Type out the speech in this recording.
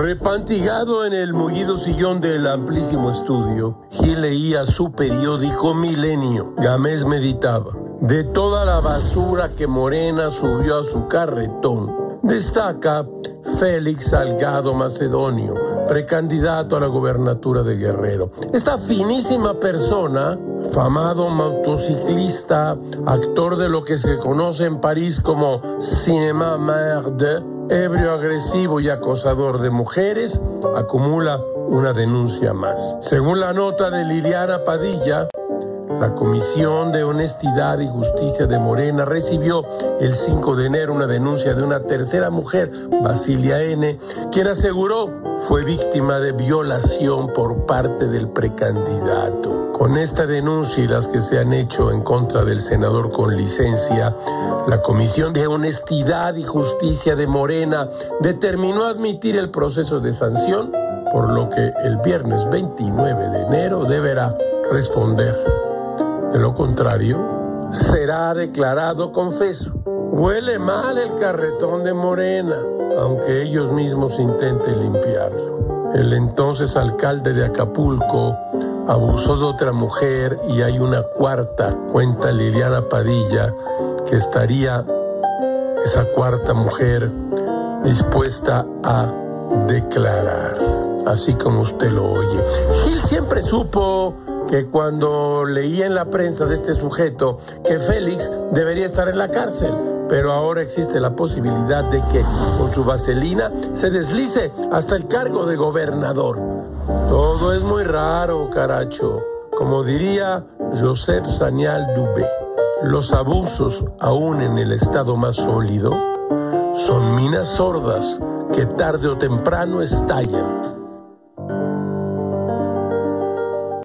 Repantigado en el mullido sillón del amplísimo estudio, Gil leía su periódico Milenio. Gamés meditaba. De toda la basura que Morena subió a su carretón, destaca Félix Salgado Macedonio, precandidato a la gobernatura de Guerrero. Esta finísima persona, famado motociclista, actor de lo que se conoce en París como Cinéma Merde, ebrio agresivo y acosador de mujeres, acumula una denuncia más. Según la nota de Liliana Padilla, la Comisión de Honestidad y Justicia de Morena recibió el 5 de enero una denuncia de una tercera mujer, Basilia N., quien aseguró fue víctima de violación por parte del precandidato. Con esta denuncia y las que se han hecho en contra del senador con licencia, la Comisión de Honestidad y Justicia de Morena determinó admitir el proceso de sanción, por lo que el viernes 29 de enero deberá responder. De lo contrario, será declarado confeso. Huele mal el carretón de Morena, aunque ellos mismos intenten limpiarlo. El entonces alcalde de Acapulco abusó de otra mujer y hay una cuarta, cuenta Liliana Padilla, que estaría esa cuarta mujer dispuesta a declarar, así como usted lo oye. Gil siempre supo que cuando leía en la prensa de este sujeto que Félix debería estar en la cárcel, pero ahora existe la posibilidad de que con su vaselina se deslice hasta el cargo de gobernador. Todo es muy raro, caracho. Como diría Joseph Sanial Dubé, los abusos, aún en el estado más sólido, son minas sordas que tarde o temprano estallan.